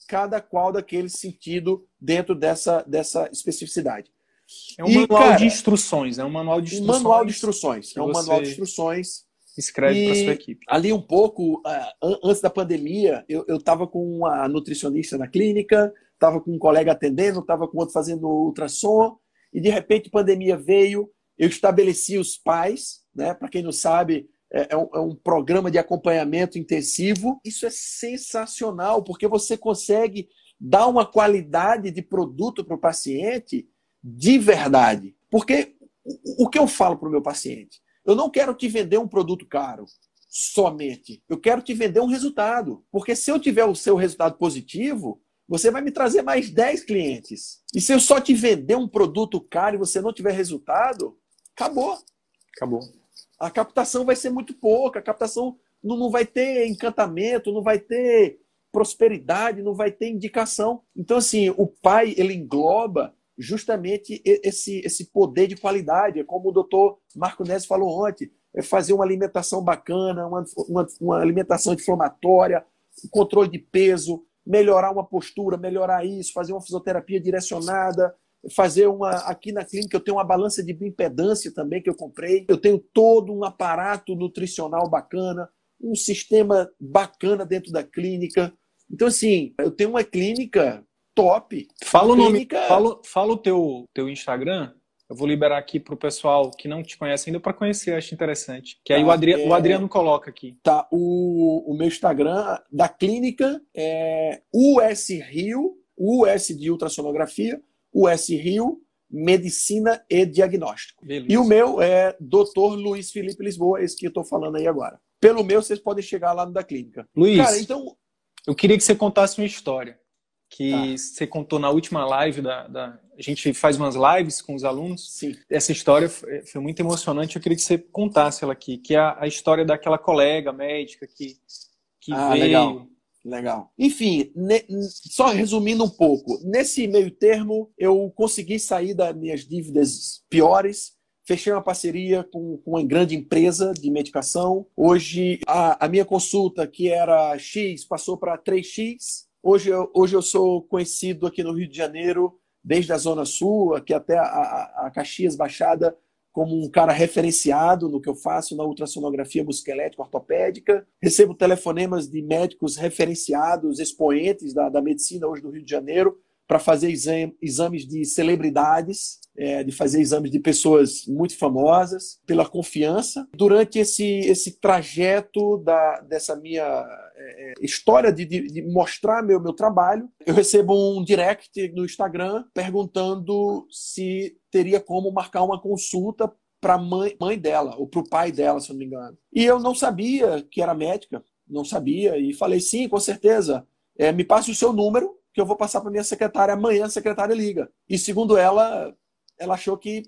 cada qual daquele sentido dentro dessa, dessa especificidade. É um e, manual cara, de instruções, é um manual de instruções. Um manual de instruções. É um manual de instruções escreve para sua equipe. Ali um pouco, uh, antes da pandemia, eu estava com uma nutricionista na clínica, estava com um colega atendendo, estava com outro fazendo ultrassom, e de repente a pandemia veio, eu estabeleci os pais, né? Para quem não sabe, é, é, um, é um programa de acompanhamento intensivo. Isso é sensacional, porque você consegue dar uma qualidade de produto para o paciente de verdade. Porque o que eu falo para o meu paciente? Eu não quero te vender um produto caro somente. Eu quero te vender um resultado. Porque se eu tiver o seu resultado positivo, você vai me trazer mais 10 clientes. E se eu só te vender um produto caro e você não tiver resultado, acabou. Acabou. A captação vai ser muito pouca, a captação não, não vai ter encantamento, não vai ter prosperidade, não vai ter indicação. Então, assim, o pai, ele engloba justamente esse, esse poder de qualidade. É como o doutor Marco Neves falou ontem, é fazer uma alimentação bacana, uma, uma, uma alimentação inflamatória, controle de peso, melhorar uma postura, melhorar isso, fazer uma fisioterapia direcionada, fazer uma. Aqui na clínica eu tenho uma balança de bioimpedância também que eu comprei. Eu tenho todo um aparato nutricional bacana, um sistema bacana dentro da clínica. Então, assim, eu tenho uma clínica top. Fala o nome, fala, fala o teu, teu Instagram. Eu vou liberar aqui para o pessoal que não te conhece ainda para conhecer, acho interessante. Que aí o, Adri, é... o Adriano coloca aqui. Tá, o, o meu Instagram da clínica é US Rio, US de ultrassonografia, US Rio, Medicina e Diagnóstico. Beleza. E o meu é Dr. Luiz Felipe Lisboa, esse que eu estou falando aí agora. Pelo meu, vocês podem chegar lá no da clínica. Luiz, Cara, então... eu queria que você contasse uma história que tá. você contou na última live da, da, A gente faz umas lives com os alunos. Sim. Essa história foi, foi muito emocionante. Eu queria que você contasse ela aqui, que é a, a história daquela colega médica que, que ah, veio. Legal. Legal. Enfim, ne, só resumindo um pouco, nesse meio termo eu consegui sair das minhas dívidas piores, fechei uma parceria com, com, uma grande empresa de medicação. Hoje a, a minha consulta, que era X, passou para 3X Hoje eu, hoje eu sou conhecido aqui no Rio de Janeiro, desde a Zona Sul, aqui até a, a, Caxias Baixada, como um cara referenciado no que eu faço na ultrassonografia musculoesquelética ortopédica. Recebo telefonemas de médicos referenciados, expoentes da, da medicina hoje do Rio de Janeiro, para fazer exame, exames de celebridades, é, de fazer exames de pessoas muito famosas, pela confiança. Durante esse, esse trajeto da, dessa minha é, é história de, de, de, mostrar meu, meu trabalho, eu recebo um direct no Instagram perguntando se teria como marcar uma consulta para mãe, mãe dela, ou para o pai dela, se não me engano. E eu não sabia que era médica, não sabia, e falei, sim, com certeza. É, me passe o seu número que eu vou passar para minha secretária amanhã, a secretária liga. E segundo ela, ela achou que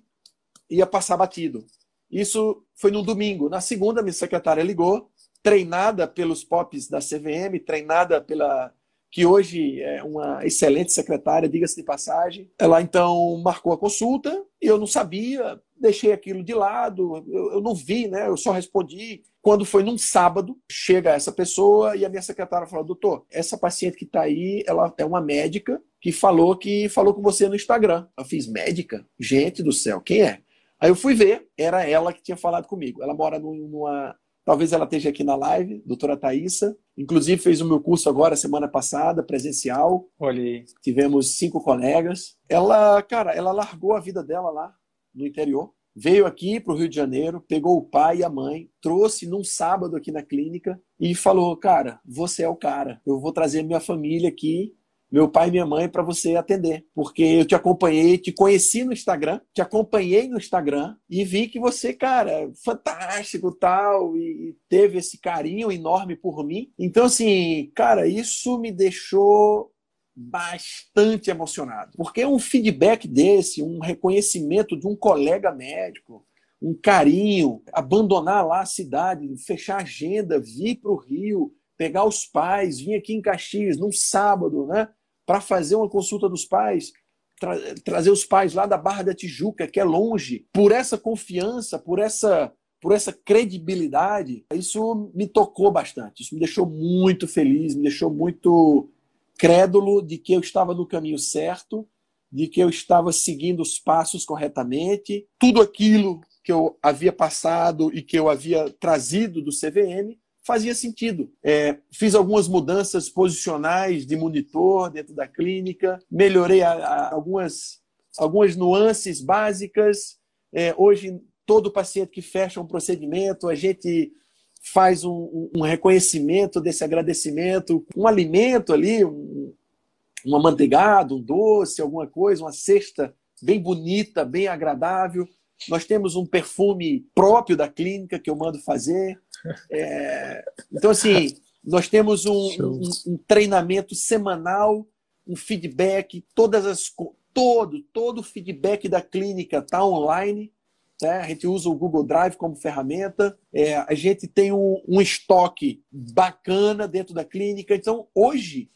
ia passar batido. Isso foi no domingo. Na segunda, minha secretária ligou treinada pelos POPs da CVM, treinada pela que hoje é uma excelente secretária, diga-se de passagem. Ela então marcou a consulta eu não sabia, deixei aquilo de lado, eu, eu, não vi, né? Eu só respondi. Quando foi num sábado, chega essa pessoa e a minha secretária fala: doutor, essa paciente que está aí, ela é uma médica que falou que falou com você no Instagram. Eu fiz médica? Gente do céu, quem é? Aí eu fui ver, era ela que tinha falado comigo. Ela mora numa. Talvez ela esteja aqui na live, doutora Thaisa. Inclusive fez o meu curso agora, semana passada, presencial. Olha aí. Tivemos cinco colegas. Ela, cara, ela largou a vida dela lá no interior. Veio aqui para o Rio de Janeiro, pegou o pai e a mãe, trouxe num sábado aqui na clínica e falou: Cara, você é o cara. Eu vou trazer minha família aqui meu pai e minha mãe para você atender, porque eu te acompanhei, te conheci no Instagram, te acompanhei no Instagram e vi que você, cara, fantástico tal e teve esse carinho enorme por mim. Então assim, cara, isso me deixou bastante emocionado, porque um feedback desse, um reconhecimento de um colega médico, um carinho, abandonar lá a cidade, fechar a agenda, vir para o Rio, pegar os pais, vir aqui em Caxias num sábado, né? Para fazer uma consulta dos pais, tra trazer os pais lá da Barra da Tijuca, que é longe, por essa confiança, por essa por essa credibilidade, isso me tocou bastante. Isso me deixou muito feliz, me deixou muito crédulo de que eu estava no caminho certo, de que eu estava seguindo os passos corretamente. Tudo aquilo que eu havia passado e que eu havia trazido do CVM fazia sentido. É, fiz algumas mudanças posicionais de monitor dentro da clínica, melhorei a, a, algumas, algumas nuances básicas. É, hoje, todo paciente que fecha um procedimento, a gente faz um, um reconhecimento desse agradecimento, um alimento ali, um, um amanteigado, um doce, alguma coisa, uma cesta bem bonita, bem agradável. Nós temos um perfume próprio da clínica que eu mando fazer. É, então, assim, nós temos um, um, um, treinamento semanal, um feedback, todas as todo todo o feedback da clínica está online. Tá? A gente usa o Google Drive como ferramenta. É, a gente tem um, um estoque bacana dentro da clínica. Então, hoje,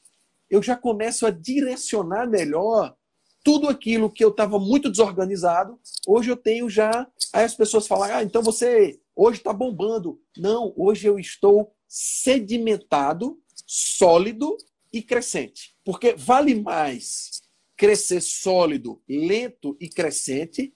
eu já começo a direcionar melhor tudo aquilo que eu estava muito desorganizado. Hoje eu tenho já. Aí as pessoas falam: ah, então você hoje está bombando. Não, hoje eu estou sedimentado, sólido e crescente. Porque vale mais crescer sólido, lento e crescente,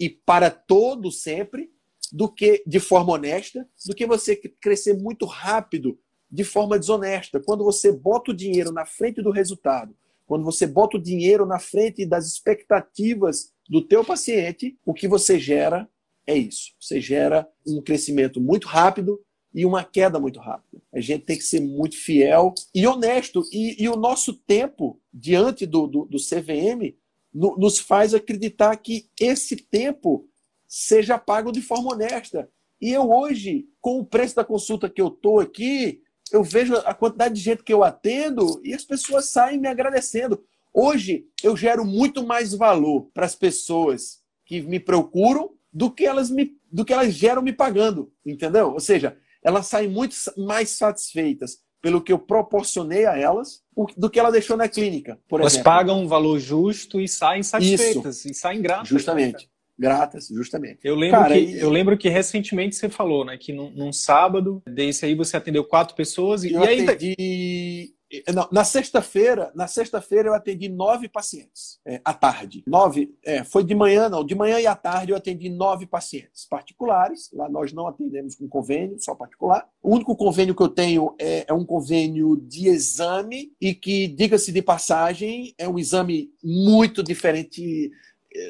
e para todo sempre, do que de forma honesta, do que você crescer muito rápido de forma desonesta. Quando você bota o dinheiro na frente do resultado, quando você bota o dinheiro na frente das expectativas do teu paciente, o que você gera é isso. Você gera um crescimento muito rápido e uma queda muito rápida. A gente tem que ser muito fiel e honesto. E, e o nosso tempo diante do, do, do CVM no, nos faz acreditar que esse tempo seja pago de forma honesta. E eu hoje, com o preço da consulta que eu estou aqui, eu vejo a quantidade de gente que eu atendo e as pessoas saem me agradecendo. Hoje eu gero muito mais valor para as pessoas que me procuram do que elas me do que elas geram me pagando, entendeu? Ou seja, elas saem muito mais satisfeitas pelo que eu proporcionei a elas do que ela deixou na clínica, por elas exemplo. pagam um valor justo e saem satisfeitas Isso. e saem gratas. Justamente. Gratas, justamente. Eu lembro, Cara, que, e... eu lembro que recentemente você falou, né? Que num, num sábado, desse aí você atendeu quatro pessoas e, eu e aí. Atendi não, na sexta-feira, na sexta-feira eu atendi nove pacientes é, à tarde. Nove, é, foi de manhã, não, de manhã e à tarde eu atendi nove pacientes particulares. Lá nós não atendemos com convênio, só particular. O único convênio que eu tenho é, é um convênio de exame e que, diga-se de passagem, é um exame muito diferente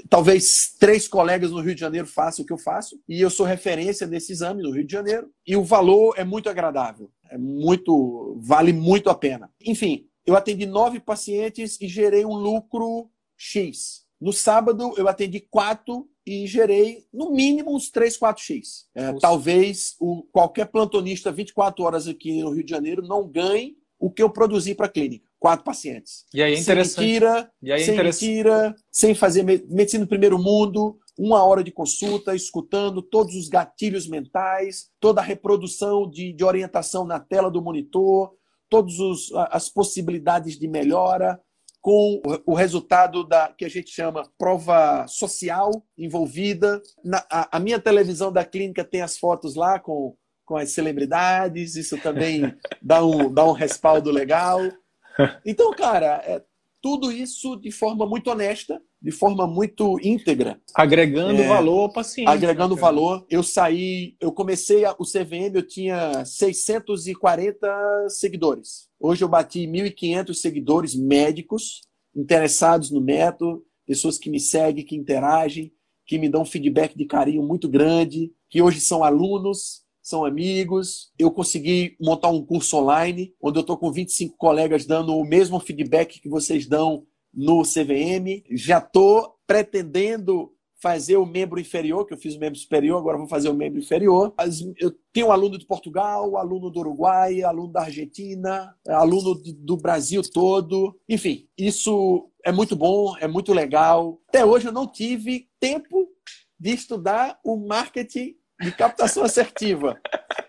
talvez três colegas no Rio de Janeiro façam o que eu faço, e eu sou referência nesse exame no Rio de Janeiro, e o valor é muito agradável, é muito, vale muito a pena. Enfim, eu atendi nove pacientes e gerei um lucro X. No sábado, eu atendi quatro e gerei, no mínimo, uns 3, 4x. É, talvez o, qualquer plantonista 24 horas aqui no Rio de Janeiro não ganhe o que eu produzi para a clínica quatro pacientes. E aí é interessante. Sem mentira, e aí é sem mentira, sem fazer medicina do primeiro mundo, uma hora de consulta, escutando todos os gatilhos mentais, toda a reprodução de, de orientação na tela do monitor, todas as possibilidades de melhora, com o resultado da que a gente chama prova social envolvida. Na, a, a, minha televisão da clínica tem as fotos lá com, com as celebridades, isso também [laughs] dá um, dá um respaldo legal. [laughs] Então, cara, é, tudo isso de forma muito honesta, de forma muito íntegra. Agregando é, valor ao paciente. Agregando né, valor. Eu saí, eu comecei a, o CVM, eu tinha 640 seguidores. Hoje eu bati 1.500 seguidores médicos interessados no método, pessoas que me seguem, que interagem, que me dão feedback de carinho muito grande, que hoje são alunos, são amigos. Eu consegui montar um curso online, onde eu estou com 25 colegas dando o mesmo feedback que vocês dão no CVM. Já estou pretendendo fazer o membro inferior, que eu fiz o membro superior, agora vou fazer o membro inferior. Eu tenho aluno de Portugal, aluno do Uruguai, aluno da Argentina, aluno do Brasil todo. Enfim, isso é muito bom, é muito legal. Até hoje eu não tive tempo de estudar o marketing de captação assertiva.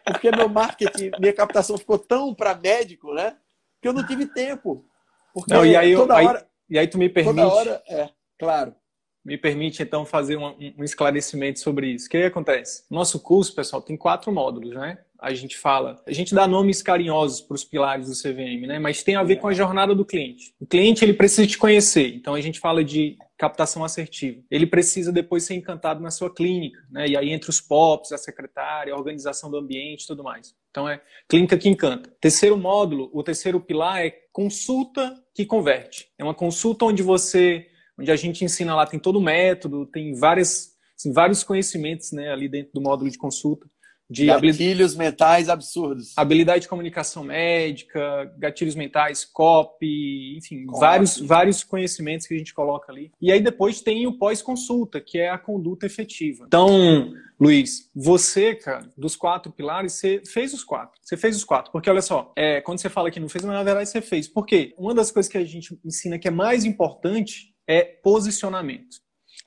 Porque meu marketing, minha captação ficou tão para médico, né? Que eu não tive tempo. Porque não, e aí, toda eu, hora. Aí, e aí tu me permite. Toda hora, é, claro. Me permite, então, fazer um, um esclarecimento sobre isso. O que acontece? Nosso curso, pessoal, tem quatro módulos, né? A gente fala, a gente dá nomes carinhosos para os pilares do CVM, né? Mas tem a ver com a jornada do cliente. O cliente, ele precisa te conhecer. Então, a gente fala de captação assertiva. Ele precisa depois ser encantado na sua clínica, né? E aí entre os POPs, a secretária, a organização do ambiente, tudo mais. Então é clínica que encanta. Terceiro módulo, o terceiro pilar é consulta que converte. É uma consulta onde você onde a gente ensina lá, tem todo o método, tem várias, assim, vários conhecimentos né, ali dentro do módulo de consulta. De gatilhos mentais absurdos. Habilidade de comunicação médica, gatilhos mentais, copy, enfim, copy. vários, vários conhecimentos que a gente coloca ali. E aí depois tem o pós-consulta, que é a conduta efetiva. Então, Luiz, você, cara, dos quatro pilares, você fez os quatro. Você fez os quatro. Porque olha só, é, quando você fala que não fez, mas na verdade você fez. Por quê? Uma das coisas que a gente ensina que é mais importante é posicionamento.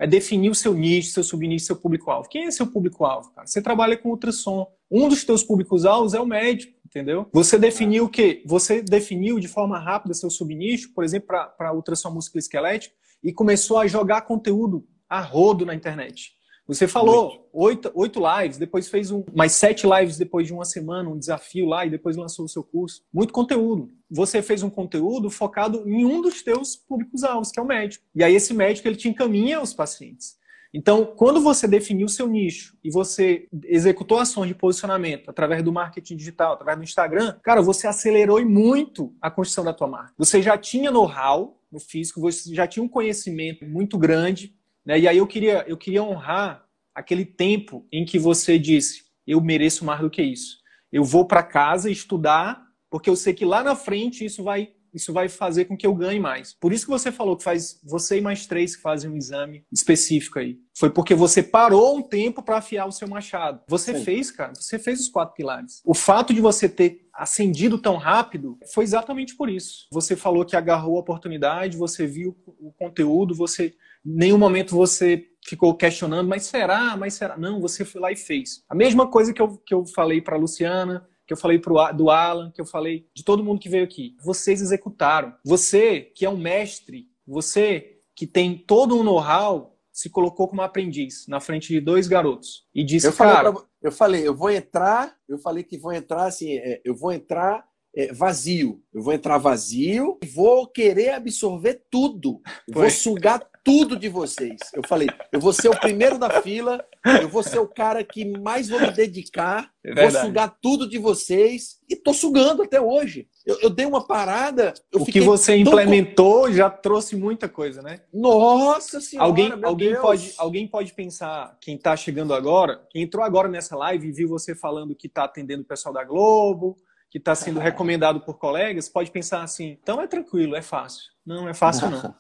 É definir o seu nicho, seu subnicho, seu público-alvo. Quem é seu público-alvo, cara? Você trabalha com ultrassom. Um dos teus públicos-alvos é o médico, entendeu? Você definiu o quê? Você definiu de forma rápida seu subnicho, por exemplo, para ultrassom musculoesquelético, e começou a jogar conteúdo a rodo na internet. Você falou oito, oito lives, depois fez um, mais sete lives depois de uma semana, um desafio lá, e depois lançou o seu curso. Muito conteúdo. Você fez um conteúdo focado em um dos teus públicos-alvos, que é o médico. E aí esse médico ele te encaminha aos pacientes. Então, quando você definiu o seu nicho e você executou ações de posicionamento através do marketing digital, através do Instagram, cara, você acelerou muito a construção da tua marca. Você já tinha know-how no físico, você já tinha um conhecimento muito grande, né? E aí eu queria, eu queria honrar aquele tempo em que você disse: eu mereço mais do que isso. Eu vou para casa estudar, porque eu sei que lá na frente isso vai isso vai fazer com que eu ganhe mais. Por isso que você falou que faz você e mais três que fazem um exame específico aí. Foi porque você parou um tempo para afiar o seu machado. Você Sim. fez, cara, você fez os quatro pilares. O fato de você ter acendido tão rápido foi exatamente por isso. Você falou que agarrou a oportunidade, você viu o conteúdo, você nenhum momento você ficou questionando, mas será? Mas será? Não, você foi lá e fez. A mesma coisa que eu, que eu falei para Luciana, que eu falei pro, do Alan, que eu falei de todo mundo que veio aqui. Vocês executaram. Você, que é um mestre, você que tem todo um know-how, se colocou como aprendiz na frente de dois garotos e disse, eu falei, cara, pra, eu falei, eu vou entrar, eu falei que vou entrar assim, é, eu vou entrar é, vazio. Eu vou entrar vazio e vou querer absorver tudo. Vou sugar tudo de vocês. Eu falei, eu vou ser o primeiro da fila, eu vou ser o cara que mais vou me dedicar, é vou sugar tudo de vocês e tô sugando até hoje. Eu, eu dei uma parada. o que você implementou já trouxe muita coisa, né? Nossa senhora! Alguém, alguém, pode, alguém pode pensar, quem está chegando agora, quem entrou agora nessa live e viu você falando que está atendendo o pessoal da Globo, que está sendo recomendado por colegas, pode pensar assim: então é tranquilo, é fácil. Não, é fácil não.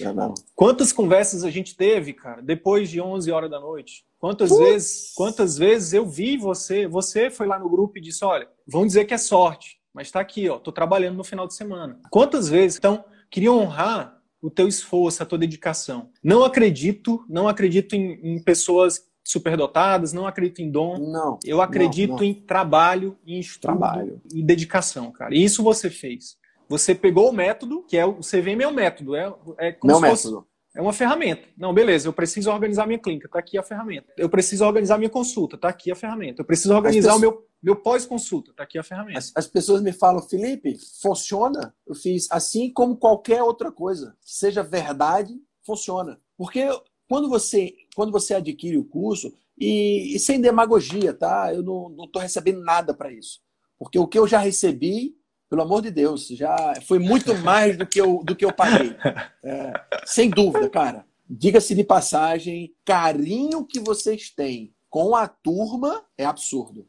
Não. Quantas conversas a gente teve, cara, depois de 11 horas da noite? Quantas vezes, quantas vezes eu vi você, você foi lá no grupo e disse, olha, vão dizer que é sorte, mas está aqui, ó, tô trabalhando no final de semana. Quantas vezes? Então, queria honrar o teu esforço, a tua dedicação. Não acredito, não acredito em, em pessoas superdotadas, não acredito em dom. Não. Eu acredito não, não. em trabalho, em estudo Trabalho. e dedicação, cara. E isso você fez. Você pegou o método, que é o CVM é o método, é, é como Meu se fosse- método. é uma ferramenta. Não, beleza, eu preciso organizar minha clínica, tá aqui a ferramenta. Eu preciso organizar minha consulta, tá aqui a ferramenta. Eu preciso organizar pessoas- o meu, meu pós-consulta, tá aqui a ferramenta. As, as pessoas me falam, Felipe, funciona? Eu fiz assim como qualquer outra coisa. Seja verdade, funciona. Porque quando você, quando você adquire o curso, e, e sem demagogia, tá? Eu não estou recebendo nada para isso. Porque o que eu já recebi, pelo amor de Deus, já foi muito mais do que eu, do que eu paguei. É, sem dúvida, cara. Diga-se de passagem, carinho que vocês têm com a turma é absurdo.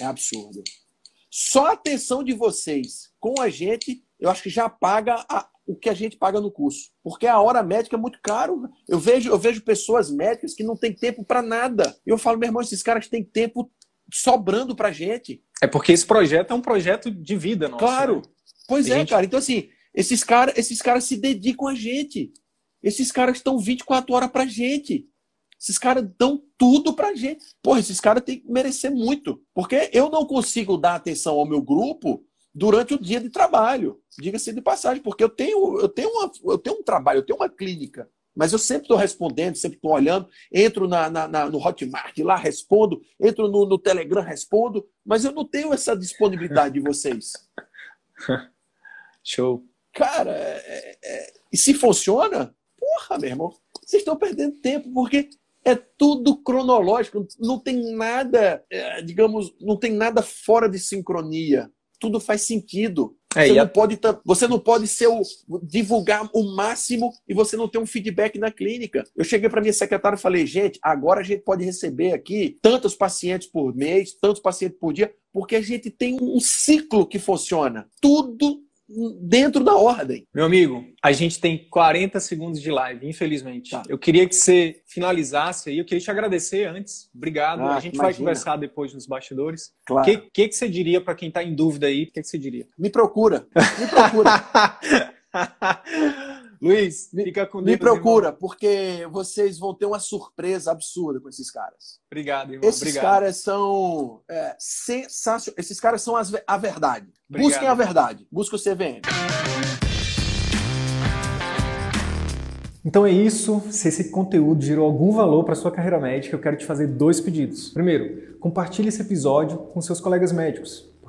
É absurdo. Só a atenção de vocês com a gente, eu acho que já paga a- o que a gente paga no curso. Porque a hora médica é muito caro. Eu vejo, eu vejo pessoas médicas que não têm tempo para nada. Eu falo, meu irmão, esses caras têm tempo sobrando pra gente. É porque esse projeto é um projeto de vida, nossa. Claro. né? Pois é, gente- cara. Então, assim, esses caras esses caras se dedicam a gente. Esses caras estão 24 horas pra gente. Esses caras dão tudo pra gente. Porra, esses caras têm que merecer muito. Porque eu não consigo dar atenção ao meu grupo durante o dia de trabalho. Diga-se de passagem, porque eu tenho, eu, tenho uma, eu tenho um trabalho, eu tenho uma clínica. Mas eu sempre estou respondendo, sempre estou olhando, entro na, na- na- no Hotmart lá, respondo, entro no, no Telegram, respondo, mas eu não tenho essa disponibilidade de vocês. [laughs] Show. Cara, é- é- e se funciona, porra, meu irmão, vocês estão perdendo tempo, porque é tudo cronológico, não tem nada, é, digamos, não tem nada fora de sincronia. Tudo faz sentido. É, você, e não a- pode, você não pode ser o, divulgar o máximo e você não ter um feedback na clínica. Eu cheguei para minha secretária e falei, gente, agora a gente pode receber aqui tantos pacientes por mês, tantos pacientes por dia, porque a gente tem um ciclo que funciona. Tudo dentro da ordem. Meu amigo, a gente tem 40 segundos de live, infelizmente. Tá. Eu queria que você finalizasse aí. Eu queria te agradecer antes. Obrigado. Ah, a gente vai imagina. conversar depois nos bastidores. O Claro. que, que, que você diria para quem está em dúvida aí? O que, que você diria? Me procura. Me procura. [laughs] Luiz, fica com Deus. Me irmão. procura, porque vocês vão ter uma surpresa absurda com esses caras. Obrigado, irmão. Esses Obrigado. caras são é, sensacionais. Esses caras são as a verdade. Obrigado. Busquem a verdade. Busquem o CVM. Então é isso. Se esse conteúdo gerou algum valor para sua carreira médica, eu quero te fazer dois pedidos. Primeiro, compartilhe esse episódio com seus colegas médicos,